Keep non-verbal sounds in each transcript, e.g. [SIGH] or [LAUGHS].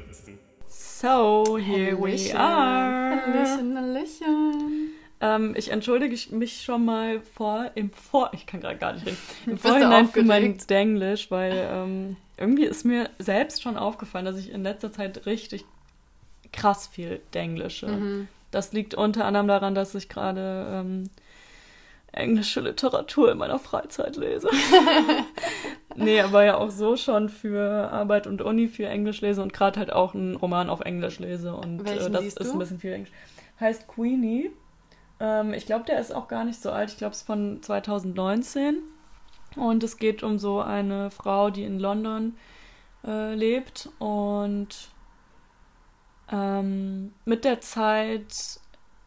spritzen. So, here we are. Hallöchen, Hallöchen. Ähm, ich entschuldige mich schon mal vor, im Vor, ich kann gerade gar nicht reden, [LAUGHS] im Vorhinein für mein? Denglisch, weil ähm, irgendwie ist mir selbst schon aufgefallen, dass ich in letzter Zeit richtig krass viel Denglische. Mhm. Das liegt unter anderem daran, dass ich gerade ähm, englische Literatur in meiner Freizeit lese. [LAUGHS] nee, aber ja auch so schon für Arbeit und Uni viel Englisch lese und gerade halt auch einen Roman auf Englisch lese. Und äh, das ist ein bisschen viel Englisch. Heißt Queenie. Ähm, ich glaube, der ist auch gar nicht so alt. Ich glaube, es ist von 2019. Und es geht um so eine Frau, die in London äh, lebt und ähm, mit der Zeit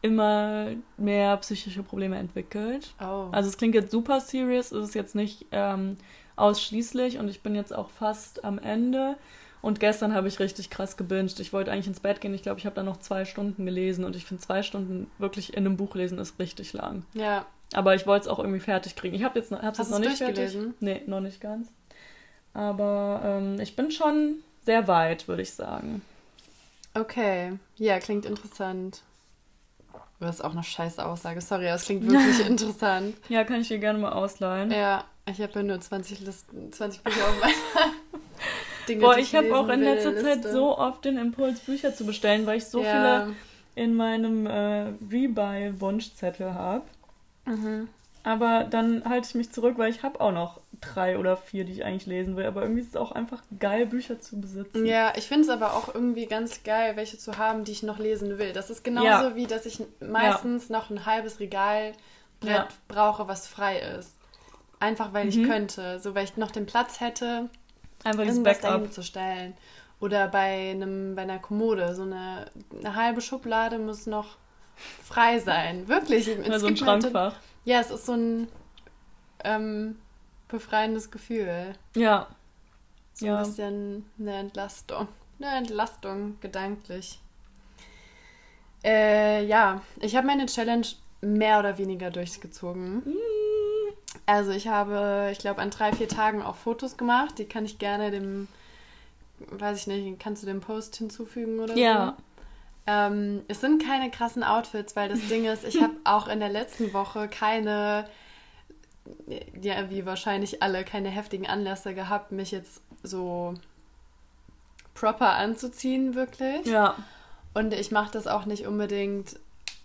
immer mehr psychische Probleme entwickelt. Oh. Also es klingt jetzt super serious, ist es jetzt nicht ähm, ausschließlich und ich bin jetzt auch fast am Ende. Und gestern habe ich richtig krass gebinged. Ich wollte eigentlich ins Bett gehen. Ich glaube, ich habe da noch zwei Stunden gelesen und ich finde zwei Stunden wirklich in einem Buch lesen ist richtig lang. ja. Aber ich wollte es auch irgendwie fertig kriegen. Ich habe jetzt hab's jetzt noch nicht fertig. Nee, noch nicht ganz. Aber ähm, ich bin schon sehr weit, würde ich sagen. Okay. Ja, klingt interessant. Das ist auch eine scheiß Aussage. Sorry, es klingt wirklich [LAUGHS] interessant. Ja, kann ich dir gerne mal ausleihen. Ja, ich habe ja nur 20 Listen, 20 Bücher auf meiner [LAUGHS] Dinge, Boah, die ich habe auch in letzter Zeit Liste. so oft den Impuls, Bücher zu bestellen, weil ich so ja. viele in meinem äh, Rebuy-Wunschzettel habe. Mhm. Aber dann halte ich mich zurück, weil ich habe auch noch drei oder vier, die ich eigentlich lesen will. Aber irgendwie ist es auch einfach geil, Bücher zu besitzen. Ja, ich finde es aber auch irgendwie ganz geil, welche zu haben, die ich noch lesen will. Das ist genauso Ja. wie, dass ich meistens noch ein halbes Regalbrett Ja. brauche, was frei ist. Einfach weil ich Mhm. könnte. So, weil ich noch den Platz hätte, Einfach irgendwas dahin zu stellen. Oder bei, einem, bei einer Kommode. So eine, eine halbe Schublade muss noch frei sein. Wirklich. Es Oder so ein halt- Schrankfach. ja, es ist so ein ähm, befreiendes Gefühl. Ja. So Ja. ein bisschen eine Entlastung. Eine Entlastung, gedanklich. Äh, ja, ich habe meine Challenge mehr oder weniger durchgezogen. Also ich habe, ich glaube, an drei, vier Tagen auch Fotos gemacht. Die kann ich gerne dem, weiß ich nicht, kannst du dem Post hinzufügen oder Ja. so? Ähm, es sind keine krassen Outfits, weil das Ding ist, ich [LAUGHS] habe auch in der letzten Woche keine, ja, wie wahrscheinlich alle, keine heftigen Anlässe gehabt, mich jetzt so proper anzuziehen, wirklich. Ja. Und ich mache das auch nicht unbedingt,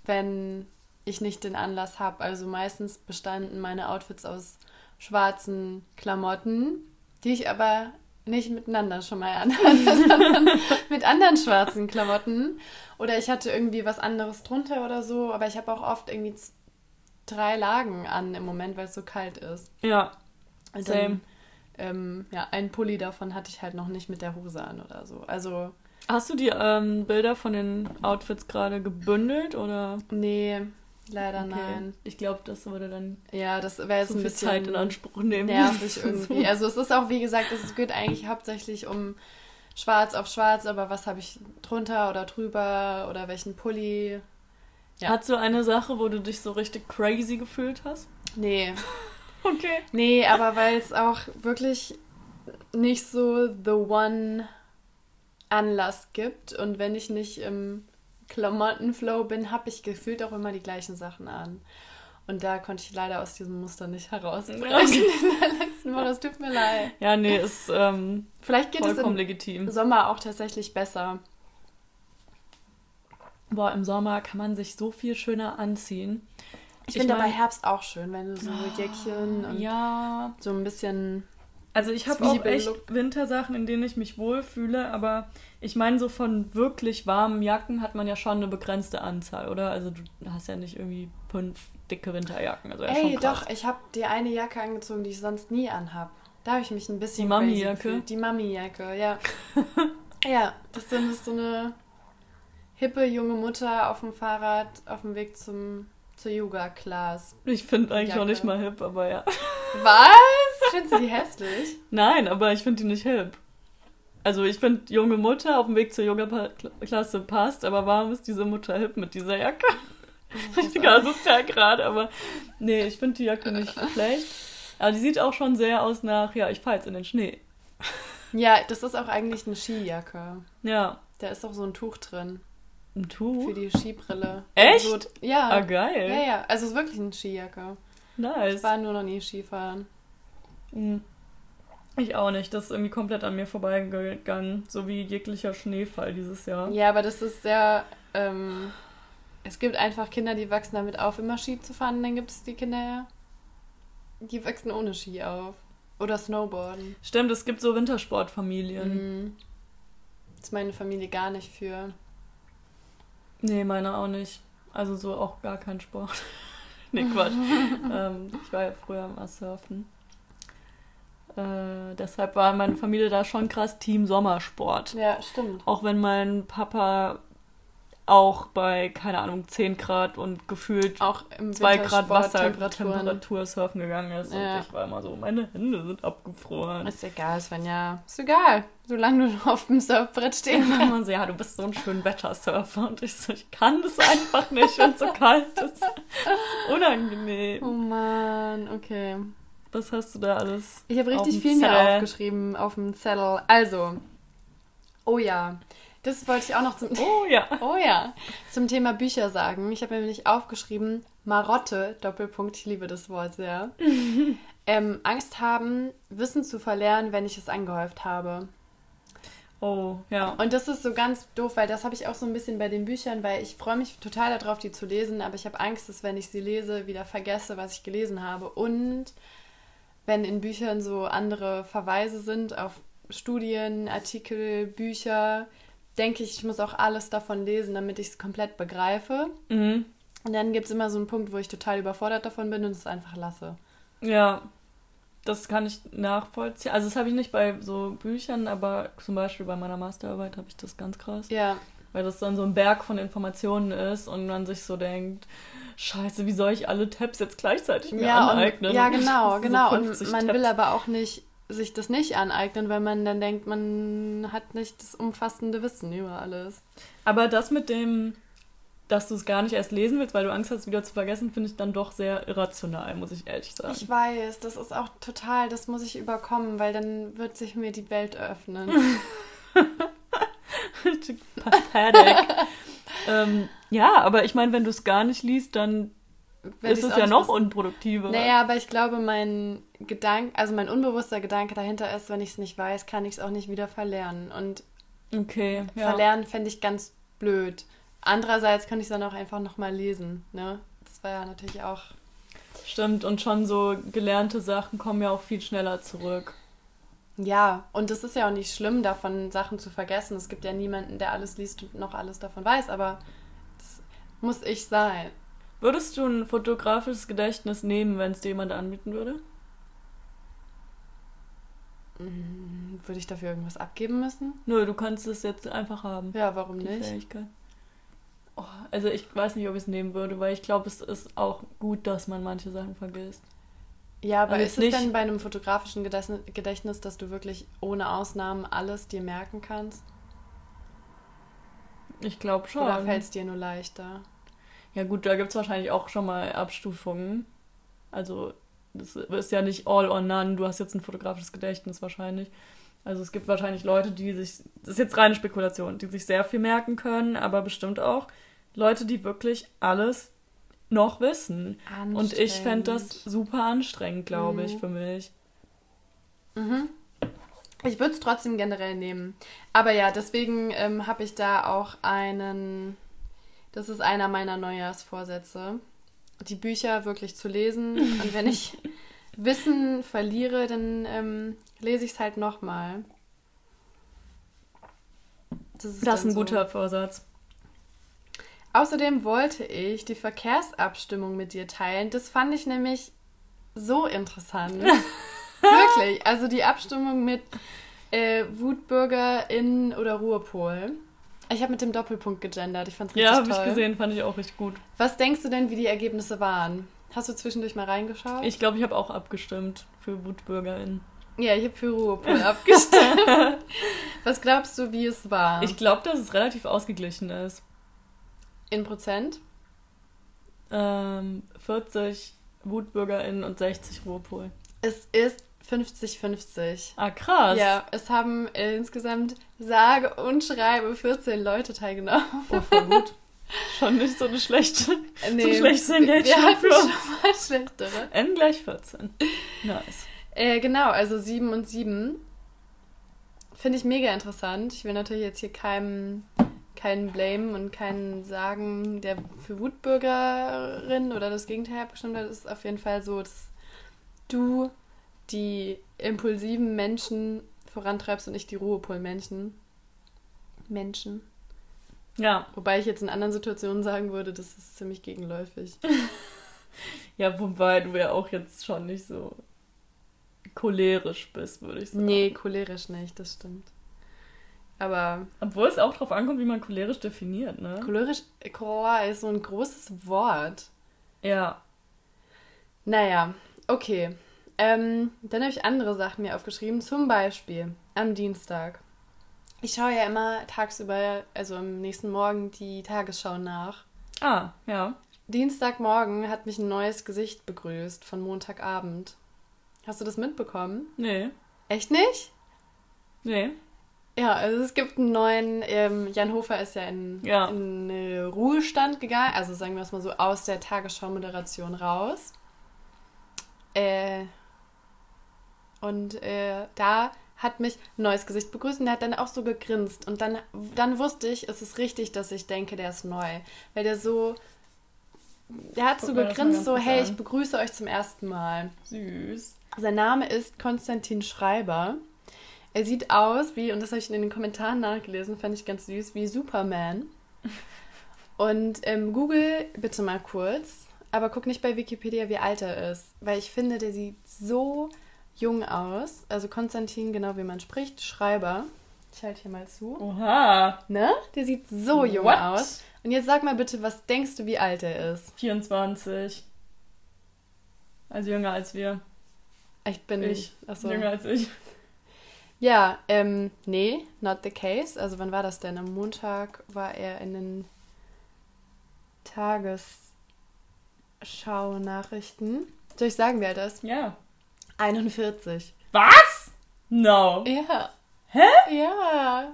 wenn ich nicht den Anlass habe. Also meistens bestanden meine Outfits aus schwarzen Klamotten, die ich aber nicht miteinander schon mal anhatte, [LAUGHS] sondern mit anderen schwarzen Klamotten. Oder ich hatte irgendwie was anderes drunter oder so. Aber ich habe auch oft irgendwie drei Lagen an im Moment, weil es so kalt ist. Ja. Und Same. Dann, ähm, ja, ein Pulli davon hatte ich halt noch nicht mit der Hose an oder so. Also, Hast du die ähm, Bilder von den Outfits gerade gebündelt oder? nee, leider Okay. nein. Ich glaube, das würde dann Ja, das wäre jetzt zu ein bisschen Zeit in Anspruch nehmen. nervig irgendwie. Also es ist auch, wie gesagt, es geht eigentlich hauptsächlich um schwarz auf schwarz, aber was habe ich drunter oder drüber oder welchen Pulli? Ja. Hast du eine Sache, wo du dich so richtig crazy gefühlt hast? Nee, [LAUGHS] Okay. nee, aber weil es auch wirklich nicht so the one Anlass gibt und wenn ich nicht im Klamottenflow bin, habe ich gefühlt auch immer die gleichen Sachen an. Und da konnte ich leider aus diesem Muster nicht herausbrechen [LAUGHS] in der letzten Woche. Es tut mir leid. Ja, nee, ist ähm, Vielleicht geht es im legitim. Sommer auch tatsächlich besser. Boah, im Sommer kann man sich so viel schöner anziehen. Ich, Ich finde aber Herbst auch schön, wenn du so Jäckchen und Ja. so ein bisschen. Also ich habe auch echt. Wintersachen, in denen ich mich wohlfühle, aber ich meine, so von wirklich warmen Jacken hat man ja schon eine begrenzte Anzahl, oder? Also du hast ja nicht irgendwie fünf dicke Winterjacken. Also ja, Ey, schon krass. doch, ich habe die eine Jacke angezogen, die ich sonst nie anhab. Da habe ich mich ein bisschen Die Mami-Jacke? Die Mami-Jacke, ja. [LAUGHS] ja, das ist dann- das ist so eine hippe junge Mutter auf dem Fahrrad auf dem Weg zum zur Yoga-Class. Ich finde eigentlich noch Jacke. nicht mal hip, aber ja. Was? Findest du die [LAUGHS] hässlich? Nein, aber ich finde die nicht hip. Also ich finde, junge Mutter auf dem Weg zur Yoga-Klasse passt, aber warum ist diese Mutter hip mit dieser Jacke? [LAUGHS] Richtiger sozial gerade, aber nee, ich finde die Jacke nicht [LAUGHS] schlecht. Aber die sieht auch schon sehr aus nach, ja, ich fahr jetzt in den Schnee. Ja, das ist auch eigentlich eine Skijacke. Ja. Da ist auch so ein Tuch drin. Ein Tuch? Für die Skibrille. Echt? So, ja. Ah, geil. Ja, ja. Also es ist wirklich eine Skijacke. Ich Nice. war nur noch nie Skifahren. Mhm. Ich auch nicht. Das ist irgendwie komplett an mir vorbeigegangen. So wie jeglicher Schneefall dieses Jahr. Ja, aber das ist sehr. Ähm, es gibt einfach Kinder, die wachsen damit auf, immer Ski zu fahren. Dann gibt es die Kinder, die wachsen ohne Ski auf. Oder Snowboarden. Stimmt, es gibt so Wintersportfamilien. Mhm. Das ist meine Familie gar nicht für. Nee, meine auch nicht. Also so auch gar kein Sport. [LAUGHS] nee, Quatsch. [LAUGHS] ähm, ich war ja früher mal surfen. Äh, deshalb war meine Familie da schon krass Team Sommersport. Ja, stimmt. Auch wenn mein Papa auch bei, keine Ahnung, 10 Grad und gefühlt Auch im 2 Grad Wassertemperatur surfen gegangen ist. Ja. Und ich war immer so, meine Hände sind abgefroren. Ist egal, Svenja. Ist egal. Solange du [LAUGHS] auf dem Surfbrett stehen Und kannst. man so, ja, du bist so ein schön Wettersurfer. Und ich so, ich kann das einfach nicht, wenn es so kalt ist. Unangenehm. Oh Mann, okay. Was hast du da alles? Ich habe richtig viel mir aufgeschrieben auf dem Zettel. Also, oh ja, das wollte ich auch noch zum, Oh ja. [LAUGHS] oh ja, zum Thema Bücher sagen. Ich habe mir nämlich aufgeschrieben, Marotte, Doppelpunkt, ich liebe das Wort sehr. [LAUGHS] ähm, Angst haben, Wissen zu verlernen, wenn ich es angehäuft habe. Oh, ja. Und das ist so ganz doof, weil das habe ich auch so ein bisschen bei den Büchern, weil ich freue mich total darauf, die zu lesen, aber ich habe Angst, dass wenn ich sie lese, wieder vergesse, was ich gelesen habe. Und wenn in Büchern so andere Verweise sind auf Studien, Artikel, Bücher, denke ich, ich muss auch alles davon lesen, damit ich es komplett begreife. Mhm. Und dann gibt es immer so einen Punkt, wo ich total überfordert davon bin und es einfach lasse. Ja. Das kann ich nachvollziehen. Also das habe ich nicht bei so Büchern, aber zum Beispiel bei meiner Masterarbeit habe ich das ganz krass. Ja, Weil das dann so ein Berg von Informationen ist und man sich so denkt, scheiße, wie soll ich alle Tabs jetzt gleichzeitig mir ja, aneignen? und, ja genau, [LAUGHS] genau. 50 und man Tabs. will aber auch nicht sich das nicht aneignen, weil man dann denkt, man hat nicht das umfassende Wissen über alles. Aber das mit dem, dass du es gar nicht erst lesen willst, weil du Angst hast, wieder zu vergessen, finde ich dann doch sehr irrational, muss ich ehrlich sagen. Ich weiß, das ist auch total, das muss ich überkommen, weil dann wird sich mir die Welt. Richtig [LAUGHS] pathetic. [LAUGHS] ähm, ja, aber ich meine, wenn du es gar nicht liest, dann ist es ja noch wissen- unproduktiver. Naja, aber ich glaube, mein Gedanke, also mein unbewusster Gedanke dahinter ist, wenn ich es nicht weiß, kann ich es auch nicht wieder verlernen. Und Okay, ja. verlernen fände ich ganz blöd. Andererseits könnte ich es dann auch einfach nochmal lesen. Ne? Das war ja natürlich auch. Stimmt, und schon so gelernte Sachen kommen ja auch viel schneller zurück. Ja, und es ist ja auch nicht schlimm, davon Sachen zu vergessen. Es gibt ja niemanden, der alles liest und noch alles davon weiß, aber das muss ich sein. Würdest du ein fotografisches Gedächtnis nehmen, wenn es dir jemand anbieten würde? Hm, Würde ich dafür irgendwas abgeben müssen? Nö, du kannst es jetzt einfach haben. Ja, warum die nicht? Fähigkeit. Oh, also ich weiß nicht, ob ich es nehmen würde, weil ich glaube, es ist auch gut, dass man manche Sachen vergisst. Ja, aber Also ist es nicht- denn bei einem fotografischen Gedächtnis, dass du wirklich ohne Ausnahmen alles dir merken kannst? Ich glaube schon. Oder fällt es dir nur leichter? Ja gut, da gibt es wahrscheinlich auch schon mal Abstufungen. Also das ist ja nicht all or none. Du hast jetzt ein fotografisches Gedächtnis wahrscheinlich. Also es gibt wahrscheinlich Leute, die sich, das ist jetzt reine Spekulation, die sich sehr viel merken können, aber bestimmt auch Leute, die wirklich alles noch wissen. Und ich fände das super anstrengend, glaube ich, Mhm. für mich. Mhm. Ich würde es trotzdem generell nehmen. Aber ja, deswegen ähm, habe ich da auch einen. Das ist einer meiner Neujahrsvorsätze. Die Bücher wirklich zu lesen. Und wenn ich [LAUGHS] Wissen verliere, dann ähm, lese ich es halt nochmal. Das ist, Das ist ein so. guter Vorsatz. Außerdem wollte ich die Verkehrsabstimmung mit dir teilen. Das fand ich nämlich so interessant. [LAUGHS] Wirklich. Also die Abstimmung mit äh, WutbürgerInnen oder Ruhepol. Ich habe mit dem Doppelpunkt gegendert. Ich fand's richtig Ja, habe toll. ich gesehen, fand ich auch richtig gut. Was denkst du denn, wie die Ergebnisse waren? Hast du zwischendurch mal reingeschaut? Ich glaube, ich habe auch abgestimmt für WutbürgerInnen. ja, ich habe für Ruhepol [LAUGHS] abgestimmt. [LAUGHS] Was glaubst du, wie es war? Ich glaube, dass es relativ ausgeglichen ist. In Prozent? Ähm, 40 WutbürgerInnen und 60 Ruhepol. Es ist 50-50. Ah, krass. Ja, es haben insgesamt sage und schreibe 14 Leute teilgenommen. Oh, voll gut. Schon nicht so eine schlechte, [LAUGHS] Nee, so ein schlechtes wir Engagement hatten für schon mal schlechtere. N gleich 14. Nice. Äh, genau, also 7 und 7. Finde ich mega interessant. Ich will natürlich jetzt hier keinem keinen Blame und keinen sagen, der für Wutbürgerin oder das Gegenteil abgestimmt hat. Es ist auf jeden Fall so, dass du die impulsiven Menschen vorantreibst und nicht die Ruhepol-Menschen. Menschen. Ja, Wobei ich jetzt in anderen Situationen sagen würde, das ist ziemlich gegenläufig. [LAUGHS] ja, wobei du ja auch jetzt schon nicht so cholerisch bist, würde ich sagen. Nee, cholerisch nicht, das stimmt. Aber Obwohl es auch drauf ankommt, wie man cholerisch definiert, ne? cholerisch, Cholera ist so ein großes Wort. Ja. Naja, okay. Ähm, dann habe ich andere Sachen mir aufgeschrieben. Zum Beispiel am Dienstag. Ich schaue ja immer tagsüber, also am nächsten Morgen, die Tagesschau nach. Ah, ja. Dienstagmorgen hat mich ein neues Gesicht begrüßt von Montagabend. Hast du das mitbekommen? Nee. Echt nicht? Nee. Ja, also es gibt einen neuen, ähm, Jan Hofer ist ja in, Ja. in äh, Ruhestand gegangen, also sagen wir es mal so, aus der Tagesschau-Moderation raus. Äh, und äh, da hat mich ein neues Gesicht begrüßt und der hat dann auch so gegrinst. Und dann, dann wusste ich, es ist richtig, dass ich denke, der ist neu. Weil der so, der hat Guck so gegrinst, so, hey, ich begrüße euch zum ersten Mal. Süß. Sein Name ist Konstantin Schreiber. Er sieht aus wie, und das habe ich in den Kommentaren nachgelesen, fand ich ganz süß, wie Superman. [LAUGHS] Und ähm, Google bitte mal kurz, aber guck nicht bei Wikipedia, wie alt er ist. Weil ich finde, der sieht so jung aus. Also Konstantin, genau wie man spricht, Schreiber. Ich halte hier mal zu. Oha. Ne? Der sieht so jung What? aus. Und jetzt sag mal bitte, was denkst du, wie alt er ist? 24. Also jünger als wir. Ich bin Ich. Achso. Jünger als ich. Ja, ähm, nee, not the case. Also wann war das denn? Am Montag war er in den Tagesschau-Nachrichten. Soll ich sagen, wer das? Ja. 41. Was? No. Ja. Hä? Ja.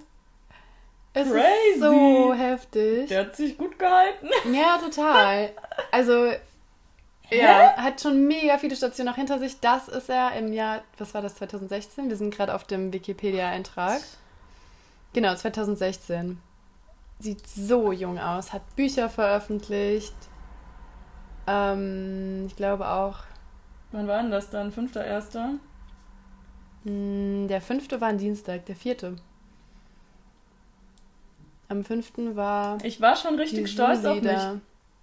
Es Crazy. ist so heftig. Der hat sich gut gehalten. Ja, total. Also, ja, hat schon mega viele Stationen noch hinter sich. Das ist er im Jahr, was war das, 2016? Wir sind gerade auf dem Wikipedia-Eintrag. Genau, 2016. Sieht so jung aus, hat Bücher veröffentlicht. Ähm, ich glaube auch, Wann war denn das dann? Fünfter, erster? mh, der fünfte war ein Dienstag, der vierte. Am fünften war Ich war schon richtig stolz auf mich. da.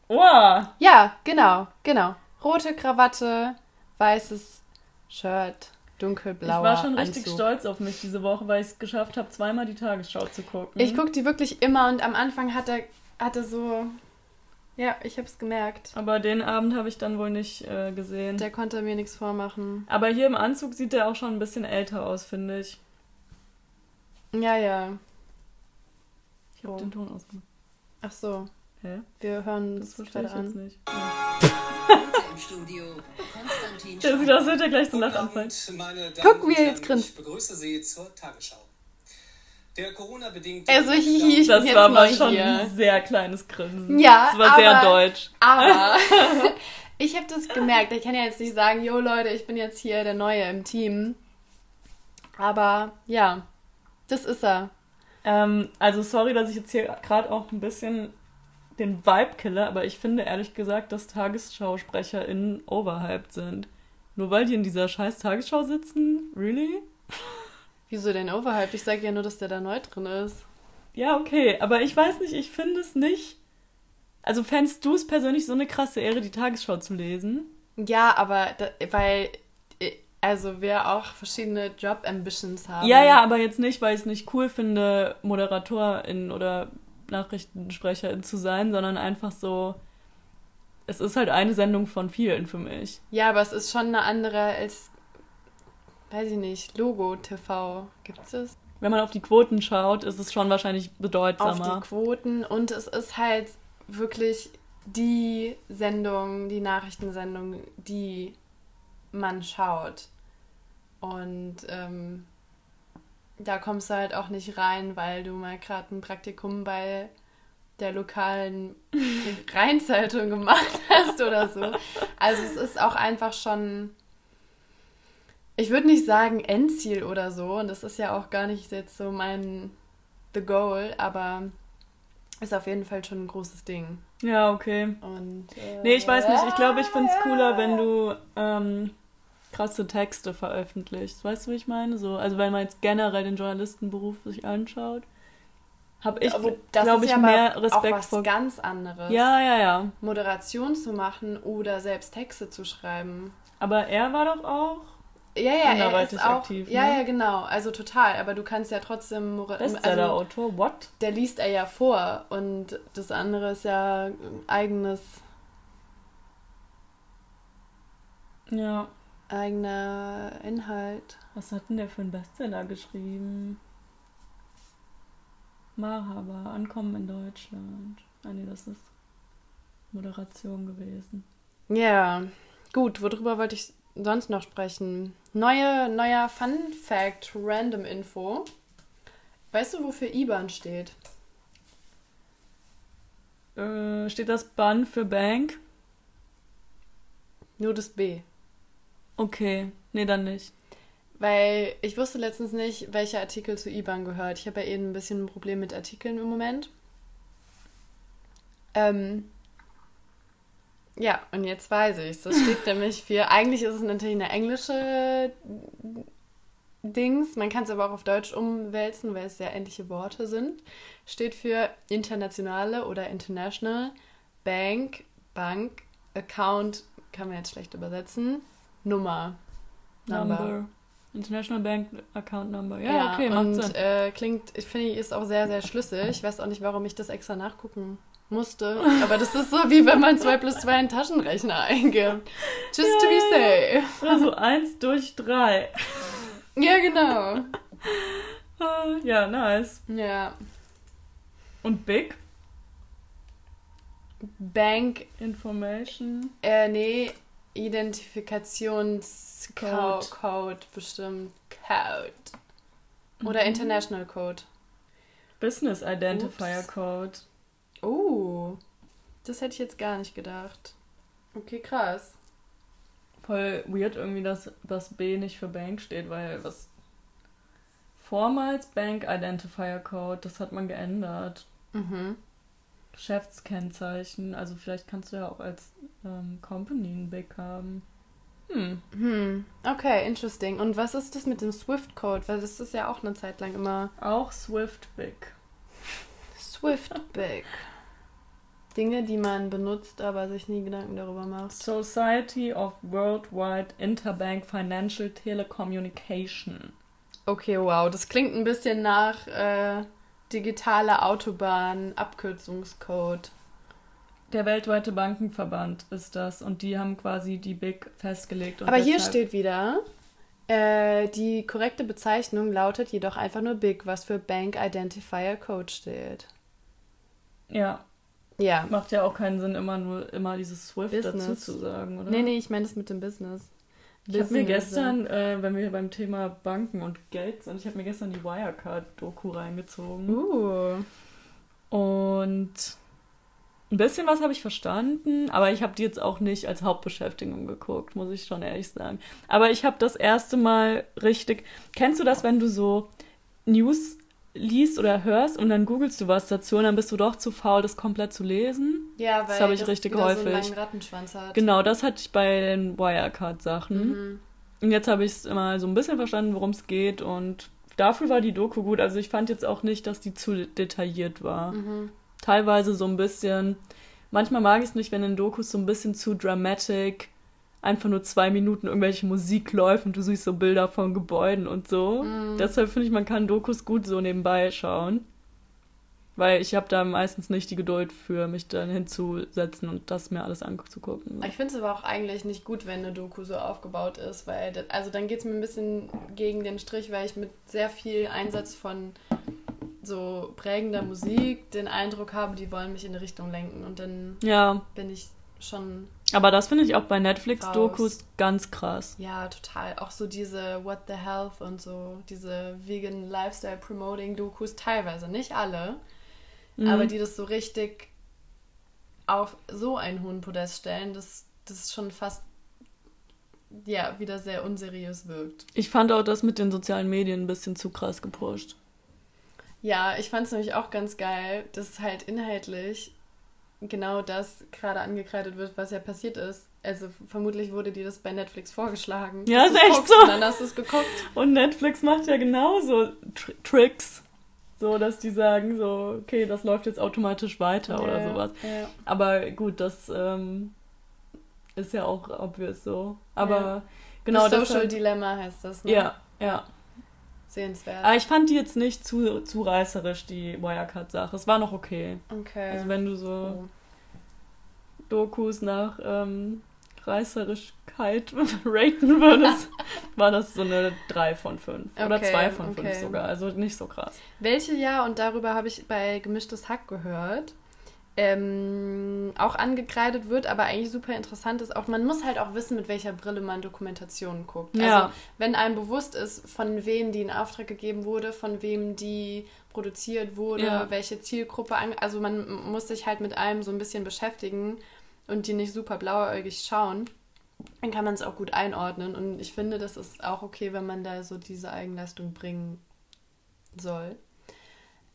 Oh, Ja, genau, genau. Rote Krawatte, weißes Shirt, ich dunkelblauer war schon richtig Anzug. stolz auf mich diese Woche, weil ich es geschafft habe, zweimal die Tagesschau zu gucken. Ich gucke die wirklich immer und am Anfang hat er hatte so ja, ich hab's gemerkt. Aber den Abend habe ich dann wohl nicht äh, gesehen. Der konnte mir nichts vormachen. Aber hier im Anzug sieht der auch schon ein bisschen älter aus, finde ich. Ja, ja. Ich habe Oh. den Ton ausgemacht. Ach so, Hä? wir hören Das das gerade ich jetzt an. nicht. Ja. [LAUGHS] Im Studio Konstantin aus, als hätte er gleich so Damen Guck, wie er jetzt grinst. Ich begrüße Sie zur Tagesschau. Der Corona-bedingte Also, hihi, ich Das bin jetzt war mal neu schon hier. ein sehr kleines Grinsen. Ja, Das war sehr aber- deutsch. Aber [LAUGHS] ich habe das gemerkt. Ich kann ja jetzt nicht sagen, yo Leute, ich bin jetzt hier der Neue im Team. Aber ja, das ist er. Ähm, also sorry, dass ich jetzt hier gerade auch ein bisschen den Vibe kille, aber ich finde ehrlich gesagt, dass TagesschausprecherInnen overhyped sind. Nur weil die in dieser scheiß Tagesschau sitzen? Really? [LAUGHS] Wieso denn overhyped? Ich sage ja nur, dass der da neu drin ist. Ja, okay, aber ich weiß nicht, ich finde es nicht. Also fändest du es persönlich so eine krasse Ehre, die Tagesschau zu lesen? Ja, aber da, weil äh, also wir auch verschiedene Job-Ambitions haben. Ja, ja, aber jetzt nicht, weil ich es nicht cool finde, Moderatorin oder Nachrichtensprecherin zu sein, sondern einfach so, es ist halt eine Sendung von vielen für mich. Ja, aber es ist schon eine andere als, weiß ich nicht, Logo-TV. Gibt's das? Wenn man auf die Quoten schaut, ist es schon wahrscheinlich Auf bedeutsamer. die Quoten und es ist halt wirklich die Sendung, die Nachrichtensendung, die man schaut. Und ähm, da kommst du halt auch nicht rein, weil du mal gerade ein Praktikum bei der lokalen [LAUGHS] Rheinzeitung gemacht hast oder so. Also es ist auch einfach schon, ich würde nicht sagen Endziel oder so, und das ist ja auch gar nicht jetzt so mein The Goal, aber ist auf jeden Fall schon ein großes Ding. Ja, okay. Und, äh, Nee, ich weiß nicht. Ich glaube, ich finde es cooler, wenn du ähm, krasse Texte veröffentlichst. Weißt du, wie ich meine? So, also wenn man jetzt generell den Journalistenberuf sich anschaut, habe ich, glaube ich, ja mehr aber auch Respekt was vor. ganz anderes. Ja, ja, ja. Moderation zu machen oder selbst Texte zu schreiben. Aber er war doch auch Ja, ja, er Anderweitig ist auch, aktiv, Ja, ne? ja, genau. Also total. Aber du kannst ja trotzdem, Mora- also Bestseller-Autor. What? der liest er ja vor und das andere ist ja eigenes, Ja. eigener Inhalt. Was hat denn der für einen Bestseller geschrieben? Marhaba, Ankommen in Deutschland. Ah nee, das ist Moderation gewesen. Ja, gut. Worüber wollte ich sonst noch sprechen? Neue, neuer Fun Fact, Random Info. Weißt du, wofür IBAN steht? Äh, steht das Bann für Bank? Nur das B. Okay, nee, dann nicht. Weil ich wusste letztens nicht, welcher Artikel zu IBAN gehört. Ich habe ja eben ein bisschen ein Problem mit Artikeln im Moment. Ähm, ja, und jetzt weiß ich Das steht [LAUGHS] nämlich für, eigentlich ist es natürlich eine englische Dings, man kann es aber auch auf Deutsch umwälzen, weil es sehr ähnliche Worte sind. Steht für internationale oder international Bank, Bank, Account, kann man jetzt schlecht übersetzen, Nummer. Number. International Bank Account Number. Ja, okay, macht und Sinn. äh, klingt, ich finde, ist auch sehr, sehr schlüssig. Ich weiß auch nicht, warum ich das extra nachgucken musste. Aber das ist so, wie wenn man 2 plus 2 in den Taschenrechner eingibt. Just to be safe. Also eins durch drei. Ja, genau. Ah, Ja, nice. Ja. Und Big Bank, Information. äh, nee, Identifikationscode Code. Bestimmt. Code. Oder Mhm. International Code. Business Identifier Ups. Code. Oh, das hätte ich jetzt gar nicht gedacht. Okay, krass. Voll weird irgendwie, dass das B nicht für Bank steht, weil was vormals Bank Identifier Code, das hat man geändert. Mhm. Geschäftskennzeichen, also vielleicht kannst du ja auch als ähm, Company ein Big haben. Hm. Hm, okay, interesting. Und was ist das mit dem Swift-Code? Weil das ist ja auch eine Zeit lang immer Auch Swift Big. Swift-Big. Dinge, die man benutzt, aber sich nie Gedanken darüber macht. Society of Worldwide Interbank Financial Telecommunication. Okay, wow. Das klingt ein bisschen nach äh, digitale Autobahn, Abkürzungscode. Der weltweite Bankenverband ist das und die haben quasi die Big festgelegt. Und Aber hier steht wieder, äh, die korrekte Bezeichnung lautet jedoch einfach nur BIC, was für Bank Identifier Code steht. Ja, Ja. macht ja auch keinen Sinn, immer nur immer dieses Swift dazu Business. zu sagen, oder? Nee, nee, ich meine das mit dem Business. Ich habe mir gestern, äh, wenn wir beim Thema Banken und Geld sind, ich habe mir gestern die Wirecard-Doku reingezogen. Uh. Und ein bisschen was habe ich verstanden, aber ich habe die jetzt auch nicht als Hauptbeschäftigung geguckt, muss ich schon ehrlich sagen. Aber ich habe das erste Mal richtig. Kennst du das, wenn du so News liest oder hörst und dann googelst du was dazu und dann bist du doch zu faul, das komplett zu lesen? Ja, weil Das habe ich richtig wieder so häufig. einen Rattenschwanz hat. Genau, das hatte ich bei den Wirecard-Sachen. Mhm. Und jetzt habe ich es immer so ein bisschen verstanden, worum es geht und dafür war die Doku gut. Also ich fand jetzt auch nicht, dass die zu detailliert war. Mhm. Teilweise so ein bisschen. Manchmal mag ich es nicht, wenn in Dokus so ein bisschen zu dramatic einfach nur zwei Minuten irgendwelche Musik läuft und du siehst so Bilder von Gebäuden und so. Mhm. Deshalb finde ich, man kann Dokus gut so nebenbei schauen. Weil ich habe da meistens nicht die Geduld für, mich dann hinzusetzen und das mir alles anzugucken. Ich finde es aber auch eigentlich nicht gut, wenn eine Doku so aufgebaut ist, weil das, also dann geht es mir ein bisschen gegen den Strich, weil ich mit sehr viel Einsatz von so prägender Musik den Eindruck habe, die wollen mich in eine Richtung lenken und dann Ja, bin ich schon, Aber das finde ich auch bei Netflix-Dokus ganz krass. ja, total. Auch so diese What the Health und so, diese Vegan Lifestyle Promoting Dokus, teilweise, nicht alle, Mhm. aber die das so richtig auf so einen hohen Podest stellen, dass das schon fast, ja, wieder sehr unseriös wirkt. Ich fand auch das mit den sozialen Medien ein bisschen zu krass gepusht. Ja, ich fand es nämlich auch ganz geil, dass halt inhaltlich genau das gerade angekreidet wird, was ja passiert ist. Also vermutlich wurde dir das bei Netflix vorgeschlagen. Ja, ist echt guckst so. Und dann hast du es geguckt. Und Netflix macht ja genauso Tr Tricks. So, dass die sagen, so, okay, das läuft jetzt automatisch weiter oder Ja, sowas. Ja. Aber gut, das ähm, ist ja auch obvious so. Aber Ja. genau das das. Social halt- Dilemma heißt das, ne? ja, ja. Sehenswert. Aber ich fand die jetzt nicht zu, zu reißerisch, die Wirecard-Sache. Es war noch okay. okay. Also wenn du so Oh. Dokus nach ähm, Reißerischkeit [LAUGHS] raten würdest, [LAUGHS] war das so eine 3 von 5. Oder Okay, 2 von 5 okay. sogar. Also nicht so krass. Welche ja, und darüber habe ich bei Gemischtes Hack gehört, ähm, auch angekreidet wird, aber eigentlich super interessant ist auch, man muss halt auch wissen, mit welcher Brille man Dokumentationen guckt. Ja. Also wenn einem bewusst ist, von wem die in Auftrag gegeben wurde, von wem die produziert wurde, Ja. welche Zielgruppe, an, also man muss sich halt mit allem so ein bisschen beschäftigen und die nicht super blauäugig schauen. Dann kann man es auch gut einordnen und ich finde, das ist auch okay, wenn man da so diese Eigenleistung bringen soll,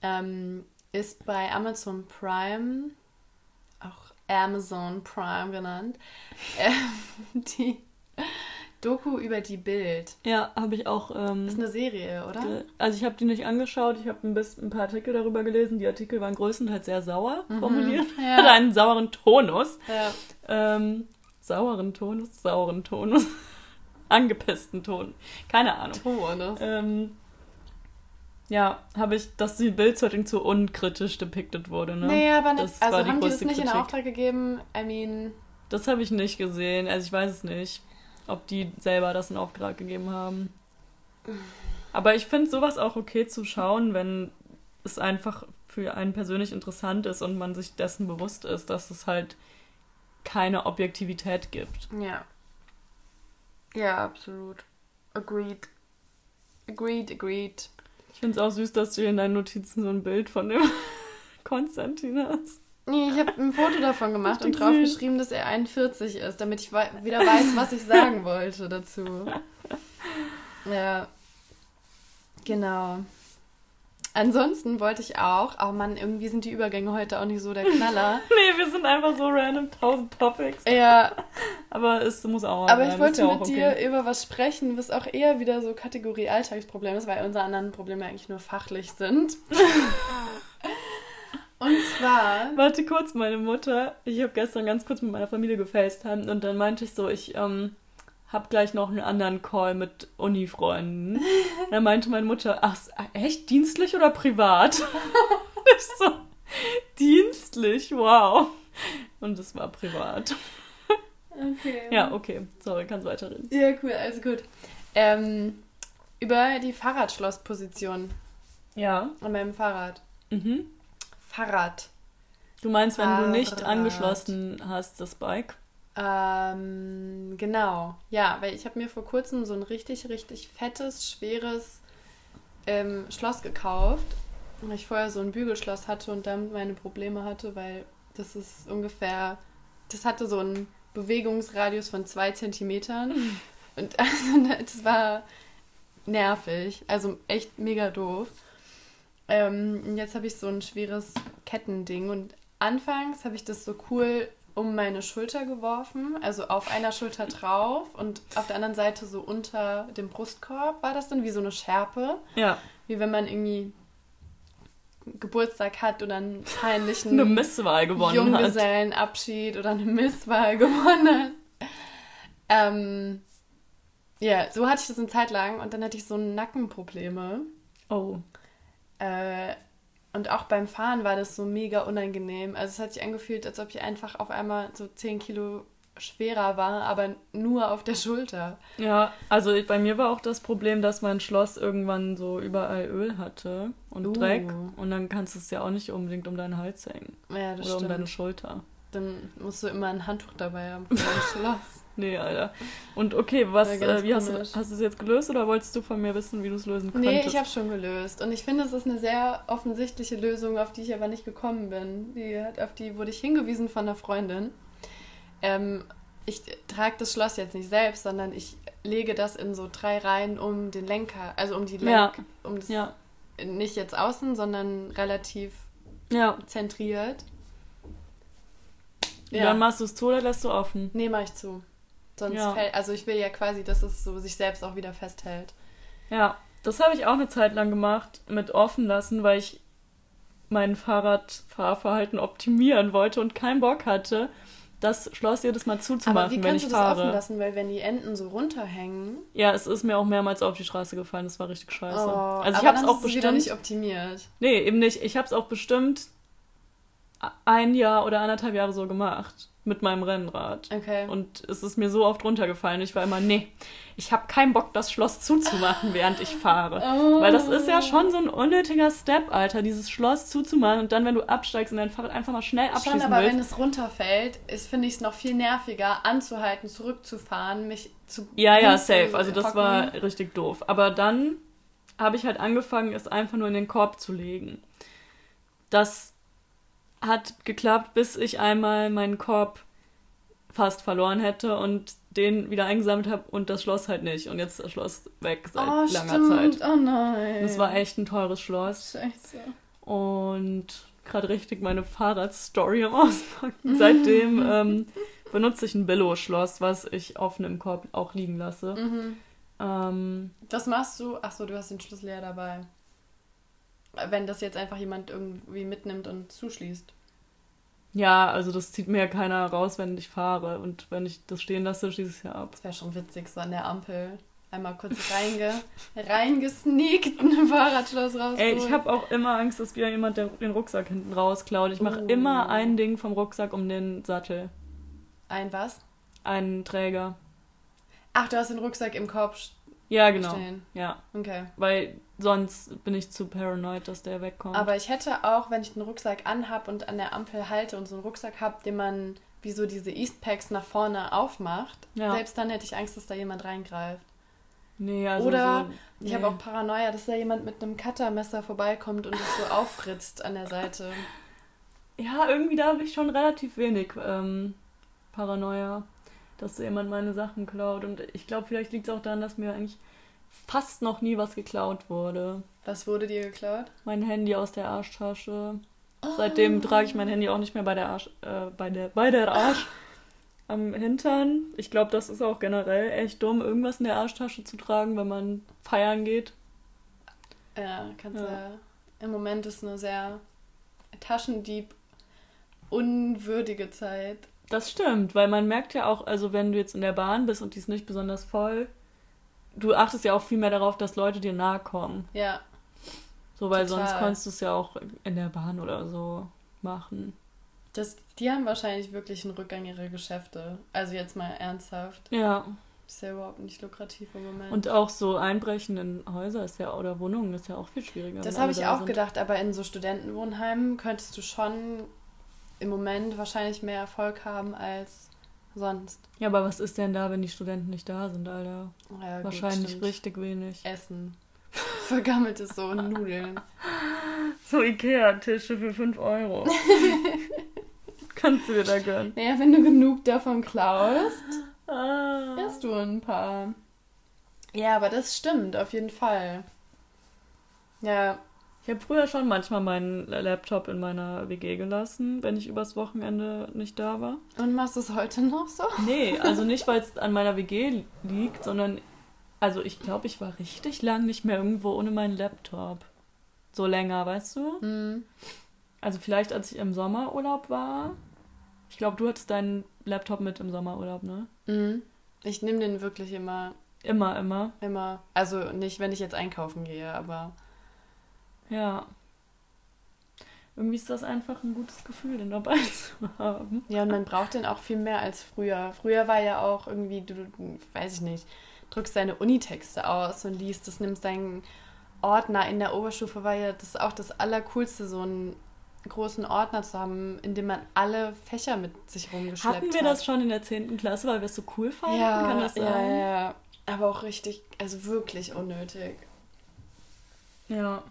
ähm, ist bei Amazon Prime, auch Amazon Prime genannt, [LAUGHS] ähm, die Doku über die Bild. Ja, habe ich auch. Ähm, Ist eine Serie, oder? also ich habe die nicht angeschaut, ich habe ein, bisschen- ein paar Artikel darüber gelesen. Die Artikel waren größtenteils sehr sauer formuliert. Mhm. Ja. Hatte [LAUGHS] einen sauren Tonus. Ja. Ähm, sauren Tonus? Sauren Tonus. [LAUGHS] Angepissten Ton. Keine Ahnung. Ton, ne? Ähm, ja, habe ich, dass die Bildzeitung zu unkritisch depicted wurde, ne? Nee, aber nicht. Das also war die haben die das nicht in Kritik. Auftrag gegeben? I mean, Das habe ich nicht gesehen. Also ich weiß es nicht, ob die selber das in Auftrag gegeben haben. Aber ich finde sowas auch okay zu schauen, wenn es einfach für einen persönlich interessant ist und man sich dessen bewusst ist, dass es halt keine Objektivität gibt. ja. Ja, absolut. Agreed. Agreed, agreed. Ich finde es auch süß, dass du hier in deinen Notizen so ein Bild von dem [LAUGHS] Konstantin hast. Nee, ich habe ein Foto davon gemacht und Richtig drauf süß. geschrieben, dass er 41 ist, damit ich wieder weiß, was ich sagen wollte dazu. [LAUGHS] Ja. Genau. Ansonsten wollte ich auch, oh Mann, irgendwie sind die Übergänge heute auch nicht so der Knaller. [LAUGHS] Nee, wir sind einfach so random tausend Topics. ja, Aber es muss auch aber sein, ich ist wollte ja mit okay. dir über was sprechen, was auch eher wieder so Kategorie Alltagsproblem ist, weil unsere anderen Probleme eigentlich nur fachlich sind. [LAUGHS] Und zwar, Warte kurz, meine Mutter. Ich habe gestern ganz kurz mit meiner Familie gefacetimed und dann meinte ich so, ich ähm, habe gleich noch einen anderen Call mit Uni-Freunden. [LAUGHS] Dann meinte meine Mutter, ach, echt dienstlich oder privat? [LAUGHS] ich so, dienstlich, wow. Und es war privat. okay. Ja, okay, sorry, kannst weiterreden. Ja, cool, also gut. Ähm, über die Fahrradschlossposition Ja. an meinem Fahrrad. Mhm. Fahrrad. Du meinst, wenn du nicht Fahrrad. angeschlossen hast, das Bike? Ähm, genau. Ja, weil ich habe mir vor kurzem so ein richtig, richtig fettes, schweres ähm, Schloss gekauft. Weil ich vorher so ein Bügelschloss hatte und damit meine Probleme hatte, weil das ist ungefähr, das hatte so einen Bewegungsradius von zwei Zentimetern. [LAUGHS] Und also, das war nervig. Also echt mega doof. Ähm, und jetzt habe ich so ein schweres Kettending und anfangs habe ich das so cool um meine Schulter geworfen, also auf einer Schulter drauf und auf der anderen Seite so unter dem Brustkorb war das dann wie so eine Schärpe, Ja, wie wenn man irgendwie Geburtstag hat oder einen peinlichen [LAUGHS] eine Misswahl gewonnen hat. Junggesellenabschied oder eine Misswahl [LAUGHS] gewonnen hat. Ähm, ja, so hatte ich das eine Zeit lang und dann hatte ich so Nackenprobleme. Oh. Äh, und auch beim Fahren war das so mega unangenehm. Also es hat sich angefühlt, als ob ich einfach auf einmal so 10 Kilo schwerer war, aber nur auf der Schulter. Ja, also ich- bei mir war auch das Problem, dass mein Schloss irgendwann so überall Öl hatte und Uh. Dreck. Und dann kannst du es ja auch nicht unbedingt um deinen Hals hängen. Ja, das oder um deine stimmt. Schulter. Dann musst du immer ein Handtuch dabei haben für dein [LAUGHS] Schloss. Nee, Alter. Und okay, was, äh, wie hast hast du es jetzt gelöst oder wolltest du von mir wissen, wie du es lösen Nee, könntest? ich habe schon gelöst. Und ich finde, es ist eine sehr offensichtliche Lösung, auf die ich aber nicht gekommen bin. Die, auf die wurde ich hingewiesen von einer Freundin. Ähm, ich trage das Schloss jetzt nicht selbst, sondern ich lege das in so drei Reihen um den Lenker, also um die Lenk, Ja. um das Ja, nicht jetzt außen, sondern relativ ja. zentriert. Dann machst du es zu oder lässt du offen? Nee, mach ich zu. Sonst Ja. fällt, also ich will ja quasi, dass es so sich selbst auch wieder festhält. Ja, das habe ich auch eine Zeit lang gemacht mit offen lassen, weil ich mein Fahrradfahrverhalten optimieren wollte und keinen Bock hatte, das Schloss jedes Mal zuzumachen, Aber wie wenn kannst ich du das fahre. offen lassen? Weil wenn die Enden so runterhängen, Ja, es ist mir auch mehrmals auf die Straße gefallen. Das war richtig scheiße. Oh, also ich habe es auch es wieder bestimmt. nicht optimiert. nee, eben nicht. Ich habe es auch bestimmt ein Jahr oder anderthalb Jahre so gemacht mit meinem Rennrad. Okay. Und es ist mir so oft runtergefallen. Ich war immer, nee, ich habe keinen Bock, das Schloss zuzumachen, während ich fahre. Oh. Weil das ist ja schon so ein unnötiger Step, Alter, dieses Schloss zuzumachen und dann, wenn du absteigst und dein Fahrrad einfach mal schnell Schon, abschließen aber willst. wenn es runterfällt, ist, finde ich es noch viel nerviger, anzuhalten, zurückzufahren, mich zu. Ja, ja, safe. Also das war richtig doof. Aber dann habe ich halt angefangen, es einfach nur in den Korb zu legen. Das hat geklappt, bis ich einmal meinen Korb fast verloren hätte und den wieder eingesammelt habe und das Schloss halt nicht. Und jetzt ist das Schloss weg seit Oh, langer stimmt. Zeit. Oh nein. Das war echt ein teures Schloss. Scheiße. Und gerade richtig meine Fahrradstory [LAUGHS] am Auspacken. Seitdem [LAUGHS] ähm, benutze ich ein Billo-Schloss, was ich offen im Korb auch liegen lasse. Mhm. Ähm, Das machst du. Achso, du hast den Schlüssel ja dabei. Wenn das jetzt einfach jemand irgendwie mitnimmt und zuschließt. ja, also das zieht mir ja keiner raus, wenn ich fahre. Und wenn ich das stehen lasse, schließe ich es ja ab. Das wäre schon witzig, so an der Ampel. Einmal kurz reinge, reingesneakt ein Fahrradschloss rausholen. Ey, ich habe auch immer Angst, dass wieder jemand den Rucksack hinten rausklaut. Ich mache Oh. immer ein Ding vom Rucksack um den Sattel. Ein was? Einen Träger. Ach, du hast den Rucksack im Korb Ja, genau. stehen. Ja, Okay. weil sonst bin ich zu paranoid, dass der wegkommt. Aber ich hätte auch, wenn ich den Rucksack anhab und an der Ampel halte und so einen Rucksack habe, den man wie so diese Eastpacks nach vorne aufmacht, Ja. selbst dann hätte ich Angst, dass da jemand reingreift. nee, also Oder so, Ich nee. habe auch Paranoia, dass da jemand mit einem Cuttermesser vorbeikommt und es so aufritzt an der Seite. Ja, irgendwie da habe ich schon relativ wenig ähm, Paranoia, dass jemand meine Sachen klaut. Und ich glaube, vielleicht liegt es auch daran, dass mir eigentlich fast noch nie was geklaut wurde. Was wurde dir geklaut? Mein Handy aus der Arschtasche. Seitdem trage ich mein Handy auch nicht mehr bei der Arsch, äh, bei der, bei der Arsch am Hintern. Ich glaube, das ist auch generell echt dumm, irgendwas in der Arschtasche zu tragen, wenn man feiern geht. Ja, kannst Ja. ja. Im Moment ist eine sehr Taschendieb unwürdige Zeit. Das stimmt, weil man merkt ja auch, also wenn du jetzt in der Bahn bist und die ist nicht besonders voll, du achtest ja auch viel mehr darauf, dass Leute dir nahe kommen. Ja, So, weil Total. sonst konntest du es ja auch in der Bahn oder so machen. das, die haben wahrscheinlich wirklich einen Rückgang ihrer Geschäfte. Also jetzt mal ernsthaft. Ja. Ist ja überhaupt nicht lukrativ im Moment. Und auch so Einbrechen in Häuser ist ja oder Wohnungen ist ja auch viel schwieriger. das wenn habe ich da auch sind. gedacht, aber in so Studentenwohnheimen könntest du schon im Moment wahrscheinlich mehr Erfolg haben als sonst. Ja, aber was ist denn da, wenn die Studenten nicht da sind, Alter? Ja, gut, Wahrscheinlich stimmt. richtig wenig. Essen. Vergammeltes [LAUGHS] so und Nudeln. So Ikea-Tische für 5 Euro. [LAUGHS] Kannst du dir da gönnen. Naja, wenn du genug davon klaust, Ah. hast du ein paar. Ja, aber das stimmt, auf jeden Fall. Ja, Ich habe früher schon manchmal meinen Laptop in meiner WG gelassen, wenn ich übers Wochenende nicht da war. und machst du es heute noch so? Nee, [LAUGHS] also nicht, weil es an meiner WG liegt, sondern also ich glaube, ich war richtig lang nicht mehr irgendwo ohne meinen Laptop. So länger, weißt du? Hm. Also vielleicht, als ich im Sommerurlaub war. Ich glaube, du hattest deinen Laptop mit im Sommerurlaub, ne? Mhm. Ich nehme den wirklich immer, Immer, immer. immer. Also nicht, wenn ich jetzt einkaufen gehe, aber Ja. Irgendwie ist das einfach ein gutes Gefühl, den dabei [LAUGHS] zu haben. ja, und man braucht den auch viel mehr als früher. Früher war ja auch irgendwie, du, du weiß ich nicht, drückst deine Unitexte aus und liest das, nimmst deinen Ordner in der Oberstufe, war ja das auch das Allercoolste, so ein großen Ordner zu haben, in dem man alle Fächer mit sich rumgeschleppt Hatten wir hat. das schon in der 10. Klasse, weil wir es so cool fanden? Ja, Kann das sein? ja, ja. Aber auch richtig, also wirklich unnötig. Ja,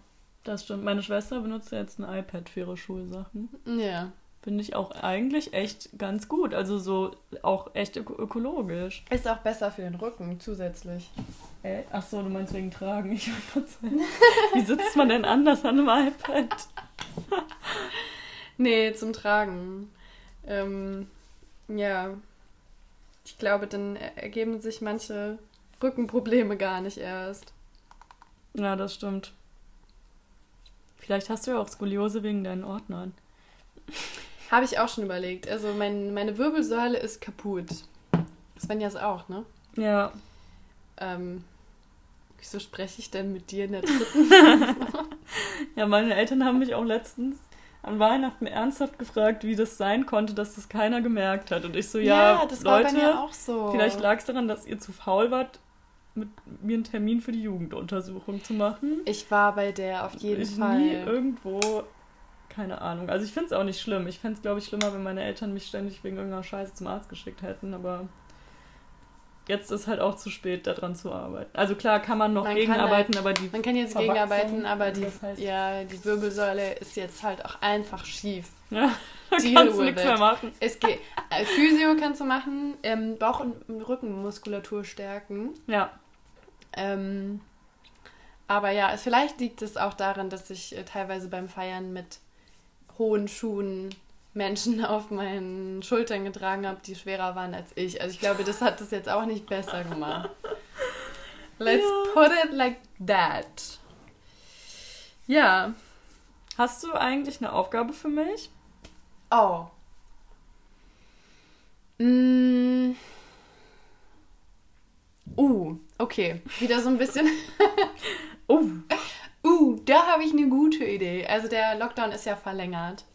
das stimmt. Meine Schwester benutzt jetzt ein iPad für ihre Schulsachen. Ja. Finde ich auch eigentlich echt ganz gut. Also so auch echt öko ökologisch. Ist auch besser für den Rücken zusätzlich. Äh, ach so, du meinst wegen Tragen. [LAUGHS] Ich Wie sitzt man denn anders an einem iPad? [LAUGHS] Nee, zum Tragen. Ähm, ja. Ich glaube, dann ergeben sich manche Rückenprobleme gar nicht erst. Ja, das stimmt. Vielleicht hast du ja auch Skoliose wegen deinen Ordnern. [LAUGHS] Habe ich auch schon überlegt. Also mein, meine Wirbelsäule ist kaputt. Svenjas auch, ne? Ja. Ähm, wieso spreche ich denn mit dir in der [LAUGHS] dritten? [LAUGHS] Ja, meine Eltern haben mich auch letztens an Weihnachten ernsthaft gefragt, wie das sein konnte, dass das keiner gemerkt hat. Und ich so, ja, das war Leute, bei mir auch so. vielleicht lag es daran, dass ihr zu faul wart, mit mir einen Termin für die Jugenduntersuchung zu machen. Ich war bei der auf jeden ich Fall. nie irgendwo, keine Ahnung. Also ich finde es auch nicht schlimm. Ich fände es, glaube ich, schlimmer, wenn meine Eltern mich ständig wegen irgendeiner Scheiße zum Arzt geschickt hätten, aber jetzt ist halt auch zu spät, daran zu arbeiten. Also klar kann man noch Man gegenarbeiten, halt- aber die Man kann jetzt gegenarbeiten, aber die, das heißt- ja, die Wirbelsäule ist jetzt halt auch einfach schief. [LAUGHS] ja, da Deal kannst du nichts it. mehr machen. Es geht, äh, Physio kannst du machen, ähm, Bauch- und Rückenmuskulatur stärken. Ja, Ähm, aber ja, vielleicht liegt es auch daran, dass ich äh, teilweise beim Feiern mit hohen Schuhen Menschen [LAUGHS] auf meinen Schultern getragen habe, die schwerer waren als ich. Also ich glaube, das hat es jetzt auch nicht besser gemacht. Let's Ja. put it like that. Ja. Hast du eigentlich eine Aufgabe für mich? Oh. Mm. Uh, okay. Wieder so ein bisschen. Oh, [LAUGHS] Uh, da habe ich eine gute Idee. Also der Lockdown ist ja verlängert.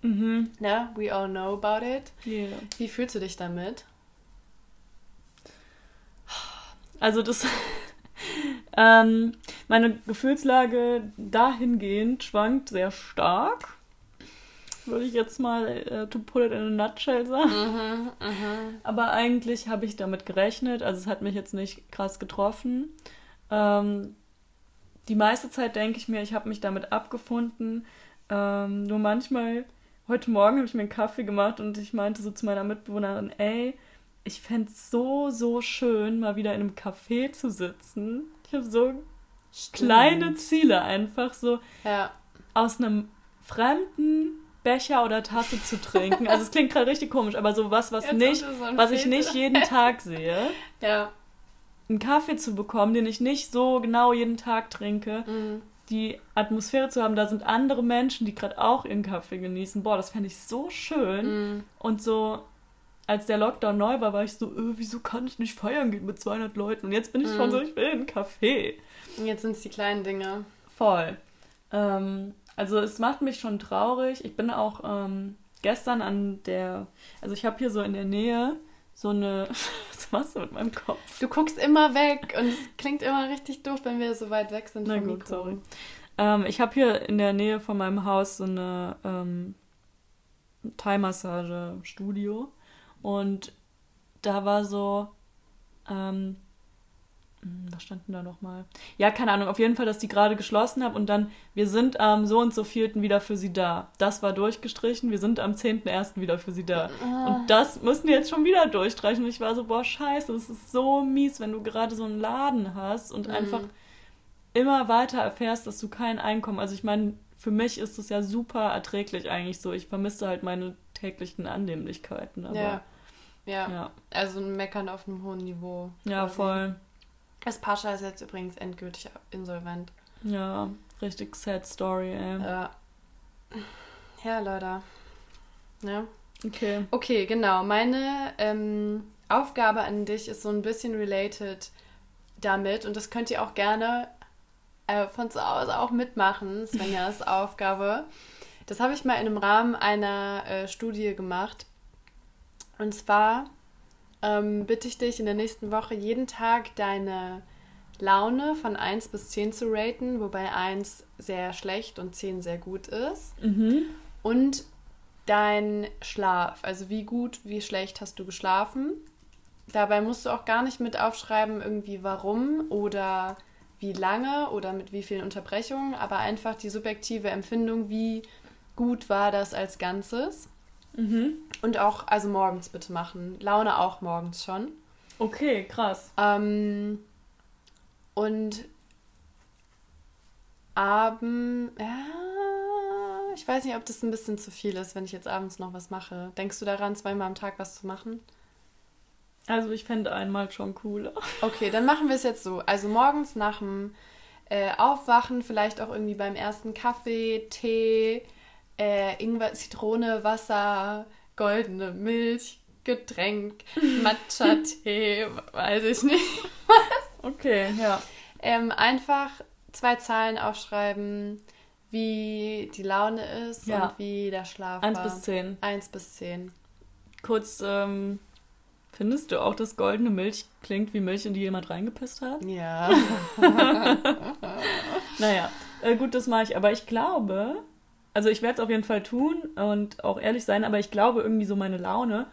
mhm. Ne? We all know about it. Yeah. Wie fühlst du dich damit? Also das, [LAUGHS] ähm, meine Gefühlslage dahingehend schwankt sehr stark. Würde ich jetzt mal äh, to put it in a nutshell sagen. Mhm, mhm. Aber eigentlich habe ich damit gerechnet. Also es hat mich jetzt nicht krass getroffen. Ähm, die meiste Zeit denke ich mir, ich habe mich damit abgefunden. Ähm, nur manchmal, heute Morgen habe ich mir einen Kaffee gemacht und ich meinte so zu meiner Mitbewohnerin, ey, ich fände es so, so schön, mal wieder in einem Café zu sitzen. Ich habe so kleine Ziele einfach, so Ja. aus einem fremden Becher oder Tasse zu trinken. Also es klingt gerade richtig komisch, aber so was, was Jetzt nicht, so was ich nicht jeden Tag sehe. Ja. Einen Kaffee zu bekommen, den ich nicht so genau jeden Tag trinke. Mhm. Die Atmosphäre zu haben, da sind andere Menschen, die gerade auch ihren Kaffee genießen. Boah, das fände ich so schön. Mhm. Und so, als der Lockdown neu war, war ich so, äh, wieso kann ich nicht feiern gehen mit 200 Leuten? Und jetzt bin ich schon Mhm. so, ich will einen Kaffee. Und jetzt sind es die kleinen Dinge. Voll. Ähm, also es macht mich schon traurig. Ich bin auch ähm, gestern an der, also ich habe hier so in der Nähe so eine, [LAUGHS] was machst du mit meinem Kopf? Du guckst immer weg und es klingt immer richtig doof, wenn wir so weit weg sind Na vom gut, Mikro. sorry. Ähm, ich habe hier in der Nähe von meinem Haus so eine ähm, Thai-Massage-Studio und da war so, ähm, hm, was stand denn da nochmal? Ja, keine Ahnung, auf jeden Fall, dass die gerade geschlossen haben und dann, wir sind am so und so vierten wieder für sie da. Das war durchgestrichen, wir sind am 10.01. wieder für sie da. Und das müssen die jetzt schon wieder durchstreichen. Und ich war so, boah, scheiße, das ist so mies, wenn du gerade so einen Laden hast und einfach immer weiter erfährst, dass du kein Einkommen, also ich meine, für mich ist es ja super erträglich eigentlich so. Ich vermisse halt meine täglichen Annehmlichkeiten. Aber, Ja. ja. ja. Also ein Meckern auf einem hohen Niveau. Ja, quasi. voll. Das Pascha ist jetzt übrigens endgültig insolvent. Ja, richtig sad story, ey. Ja. Ja, leider. Ja. Okay. Okay, genau. Meine ähm, Aufgabe an dich ist so ein bisschen related damit und das könnt ihr auch gerne äh, von zu Hause auch mitmachen, Svenjas [LAUGHS] Aufgabe. Das habe ich mal in einem Rahmen einer äh, Studie gemacht. Und zwar ähm, bitte ich dich in der nächsten Woche jeden Tag deine Laune von 1 bis 10 zu raten, wobei 1 sehr schlecht und 10 sehr gut ist. Mhm. Und dein Schlaf, also wie gut, wie schlecht hast du geschlafen. Dabei musst du auch gar nicht mit aufschreiben, irgendwie warum oder wie lange oder mit wie vielen Unterbrechungen, aber einfach die subjektive Empfindung, wie gut war das als Ganzes. Und auch, also morgens bitte machen. Laune auch morgens schon. Okay, krass. Ähm, und abends, ja, ich weiß nicht, ob das ein bisschen zu viel ist, wenn ich jetzt abends noch was mache. Denkst du daran, zweimal am Tag was zu machen? Also ich fände einmal schon cooler. Okay, dann machen wir es jetzt so. Also morgens nach dem äh, Aufwachen, vielleicht auch irgendwie beim ersten Kaffee, Tee, äh, Ingwer, Zitrone, Wasser, goldene Milch, Getränk, [LAUGHS] Matcha-Tee, weiß ich nicht. Okay, ja. Ähm, einfach zwei Zahlen aufschreiben, wie die Laune ist Ja. und wie der Schlaf Eins war. bis zehn. Eins bis zehn. Kurz, ähm, findest du auch, dass goldene Milch klingt wie Milch, in die jemand reingepisst hat? Ja. [LAUGHS] Naja, äh, gut, das mache ich. Aber ich glaube, also ich werde es auf jeden Fall tun und auch ehrlich sein, aber ich glaube irgendwie so meine Laune,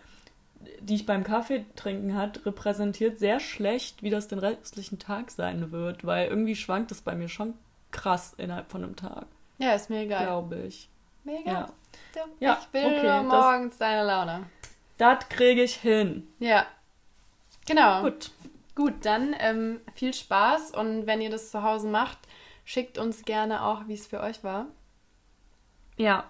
die ich beim Kaffee trinken hat, repräsentiert sehr schlecht, wie das den restlichen Tag sein wird, weil irgendwie schwankt es bei mir schon krass innerhalb von einem Tag, ja, ist mir egal. glaube ich. Mir egal. Ja. Ja, ich will okay, nur das- morgens deine Laune. Das kriege ich hin. Ja. Genau. Gut. Gut, dann ähm, viel Spaß und wenn ihr das zu Hause macht, schickt uns gerne auch, wie es für euch war. Ja.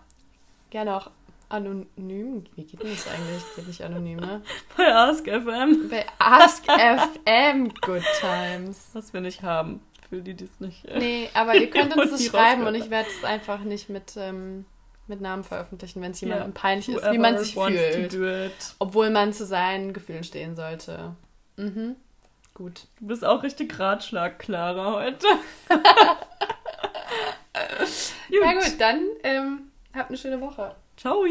Gerne auch anonym. Wie geht denn das eigentlich? Geht nicht anonym, ne? [LAUGHS] Bei Ask FM. Bei Ask FM Good Times. Was wir nicht haben. Für die, die es nicht. Äh, Nee, aber ihr könnt [LAUGHS] uns das schreiben und ich werde es einfach nicht mit, ähm, mit Namen veröffentlichen, wenn es jemandem peinlich ist, wie whoever man sich fühlt. Obwohl man zu seinen Gefühlen stehen sollte. Mhm. Gut. Du bist auch richtig Ratschlag, Clara, heute. [LAUGHS] Na gut, dann ähm, habt eine schöne Woche. Ciao.